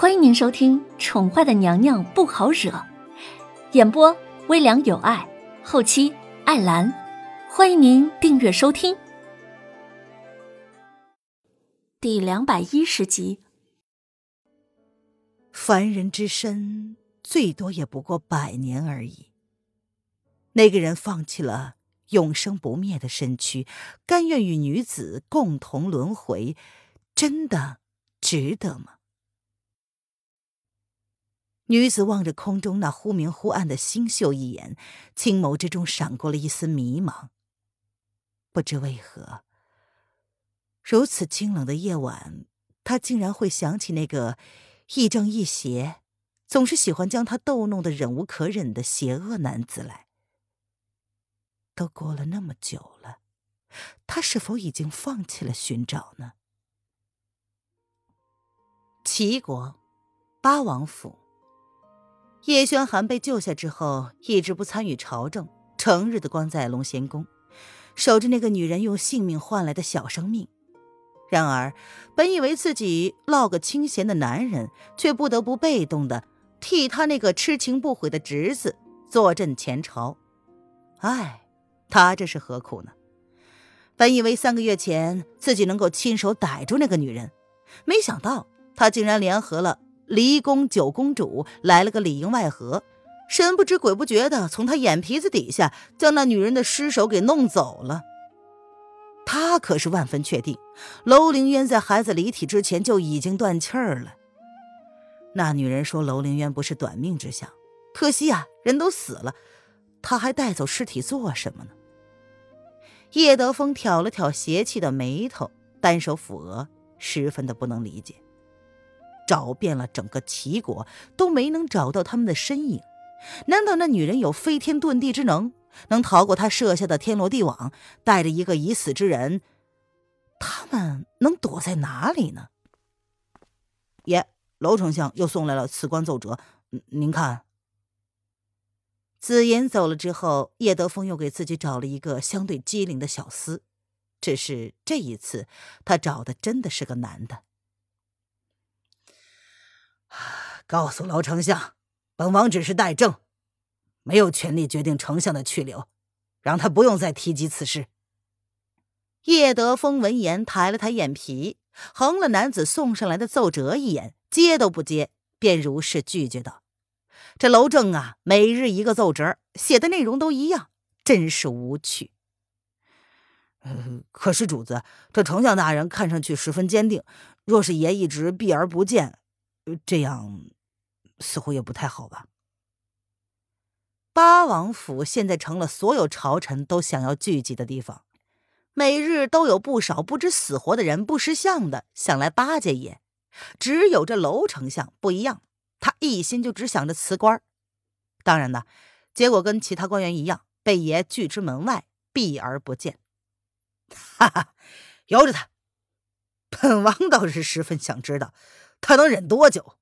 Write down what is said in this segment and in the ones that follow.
欢迎您收听《宠坏的娘娘不好惹》，演播微凉有爱，后期艾兰。欢迎您订阅收听。第两百一十集。凡人之身，最多也不过百年而已。那个人放弃了永生不灭的身躯，甘愿与女子共同轮回，真的值得吗？女子望着空中那忽明忽暗的星宿一眼，青眸之中闪过了一丝迷茫。不知为何，如此清冷的夜晚，她竟然会想起那个亦正亦邪、总是喜欢将她逗弄得忍无可忍的邪恶男子来。都过了那么久了，他是否已经放弃了寻找呢？齐国八王府。叶轩寒被救下之后，一直不参与朝政，成日的关在龙贤宫，守着那个女人用性命换来的小生命。然而，本以为自己落个清闲的男人，却不得不被动的替他那个痴情不悔的侄子坐镇前朝。唉，他这是何苦呢？本以为三个月前自己能够亲手逮住那个女人，没想到他竟然联合了。离宫九公主来了个里应外合，神不知鬼不觉的从他眼皮子底下将那女人的尸首给弄走了。他可是万分确定，楼凌渊在孩子离体之前就已经断气儿了。那女人说楼凌渊不是短命之相，可惜啊，人都死了，他还带走尸体做什么呢？叶德风挑了挑邪气的眉头，单手抚额，十分的不能理解。找遍了整个齐国，都没能找到他们的身影。难道那女人有飞天遁地之能，能逃过他设下的天罗地网，带着一个已死之人？他们能躲在哪里呢？爷，楼丞相又送来了辞官奏折，您看。紫妍走了之后，叶德风又给自己找了一个相对机灵的小厮，只是这一次他找的真的是个男的。告诉老丞相，本王只是代政，没有权利决定丞相的去留，让他不用再提及此事。叶德风闻言抬了抬眼皮，横了男子送上来的奏折一眼，接都不接，便如是拒绝道：“这楼正啊，每日一个奏折，写的内容都一样，真是无趣。”呃，可是主子，这丞相大人看上去十分坚定，若是爷一直避而不见。这样似乎也不太好吧？八王府现在成了所有朝臣都想要聚集的地方，每日都有不少不知死活的人不识相的想来巴结爷。只有这楼丞相不一样，他一心就只想着辞官。当然呢，结果跟其他官员一样，被爷拒之门外，避而不见。哈哈，由着他，本王倒是十分想知道。他能忍多久？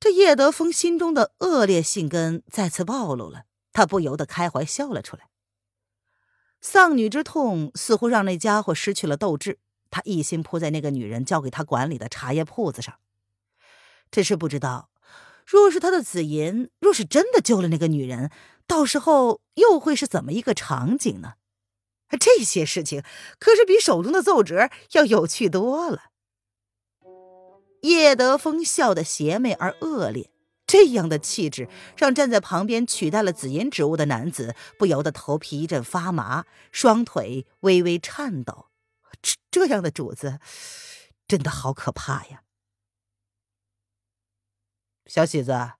这叶德风心中的恶劣性根再次暴露了，他不由得开怀笑了出来。丧女之痛似乎让那家伙失去了斗志，他一心扑在那个女人交给他管理的茶叶铺子上。只是不知道，若是他的紫银，若是真的救了那个女人，到时候又会是怎么一个场景呢？这些事情可是比手中的奏折要有趣多了。叶德风笑得邪魅而恶劣，这样的气质让站在旁边取代了紫银植物的男子不由得头皮一阵发麻，双腿微微颤抖。这这样的主子，真的好可怕呀！小喜子，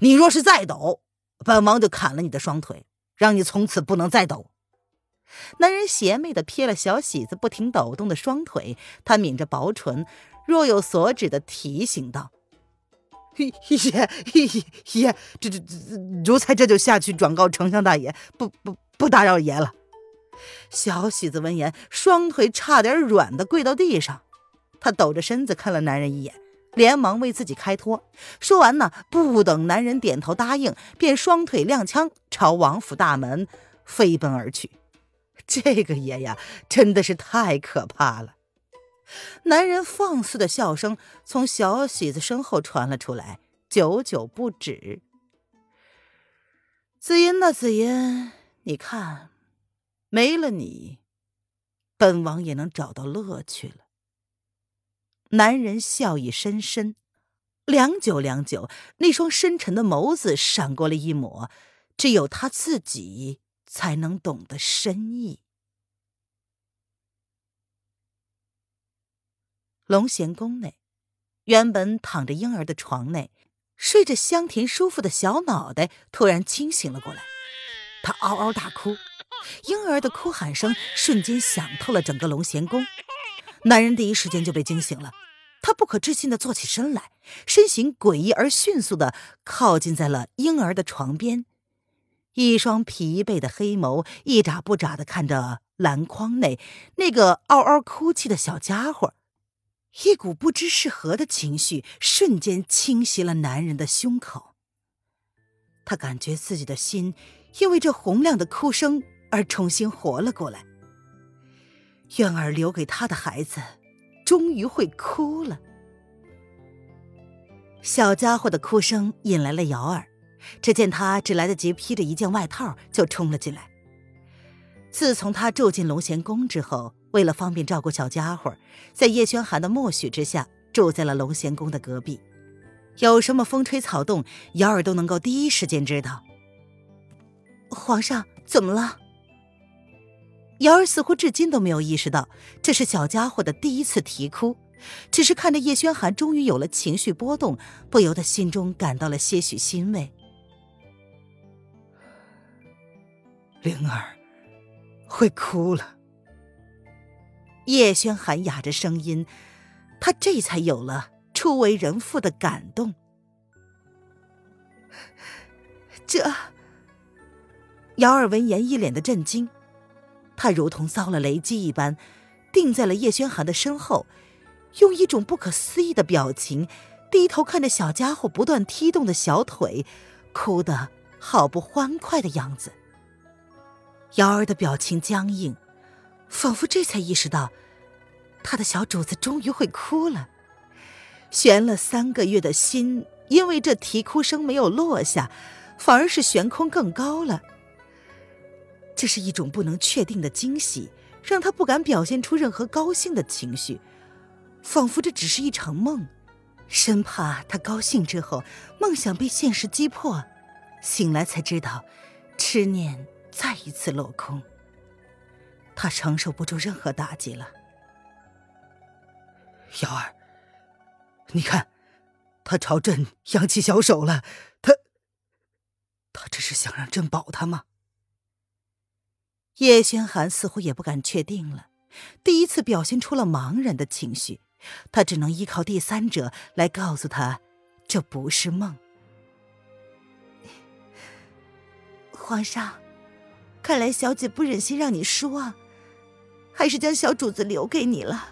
你若是再抖，本王就砍了你的双腿，让你从此不能再抖。男人邪魅的瞥了小喜子不停抖动的双腿，他抿着薄唇。若有所指的提醒道：“爷爷爷，这这奴才这就下去转告丞相大爷，不不不打扰爷了。”小喜子闻言，双腿差点软的跪到地上。他抖着身子看了男人一眼，连忙为自己开脱。说完呢，不等男人点头答应，便双腿踉跄，朝王府大门飞奔而去。这个爷呀，真的是太可怕了。男人放肆的笑声从小喜子身后传了出来，久久不止。紫音呐，紫音，你看，没了你，本王也能找到乐趣了。男人笑意深深，良久良久，那双深沉的眸子闪过了一抹，只有他自己才能懂得深意。龙贤宫内，原本躺着婴儿的床内，睡着香甜舒服的小脑袋突然清醒了过来。他嗷嗷大哭，婴儿的哭喊声瞬间响透了整个龙贤宫。男人第一时间就被惊醒了，他不可置信的坐起身来，身形诡异而迅速的靠近在了婴儿的床边，一双疲惫的黑眸一眨不眨的看着篮筐内那个嗷嗷哭泣的小家伙。一股不知是何的情绪瞬间侵袭了男人的胸口。他感觉自己的心因为这洪亮的哭声而重新活了过来。渊儿留给他的孩子，终于会哭了。小家伙的哭声引来了瑶儿，只见他只来得及披着一件外套就冲了进来。自从他住进龙贤宫之后。为了方便照顾小家伙，在叶轩寒的默许之下，住在了龙贤宫的隔壁。有什么风吹草动，瑶儿都能够第一时间知道。皇上怎么了？瑶儿似乎至今都没有意识到这是小家伙的第一次啼哭，只是看着叶轩寒终于有了情绪波动，不由得心中感到了些许欣慰。灵儿会哭了。叶轩寒哑着声音，他这才有了初为人父的感动。这，姚儿闻言一脸的震惊，他如同遭了雷击一般，定在了叶轩寒的身后，用一种不可思议的表情低头看着小家伙不断踢动的小腿，哭得好不欢快的样子。瑶儿的表情僵硬。仿佛这才意识到，他的小主子终于会哭了。悬了三个月的心，因为这啼哭声没有落下，反而是悬空更高了。这是一种不能确定的惊喜，让他不敢表现出任何高兴的情绪，仿佛这只是一场梦，生怕他高兴之后梦想被现实击破，醒来才知道，痴念再一次落空。他承受不住任何打击了，瑶儿，你看，他朝朕扬起小手了，他，他这是想让朕保他吗？叶轩寒似乎也不敢确定了，第一次表现出了茫然的情绪，他只能依靠第三者来告诉他，这不是梦。皇上，看来小姐不忍心让你失望。还是将小主子留给你了。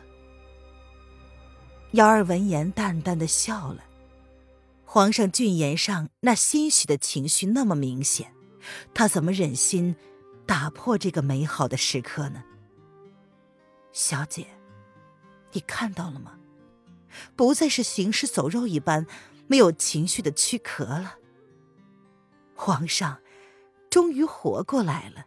幺儿闻言淡淡的笑了。皇上俊颜上那欣喜的情绪那么明显，他怎么忍心打破这个美好的时刻呢？小姐，你看到了吗？不再是行尸走肉一般没有情绪的躯壳了。皇上终于活过来了。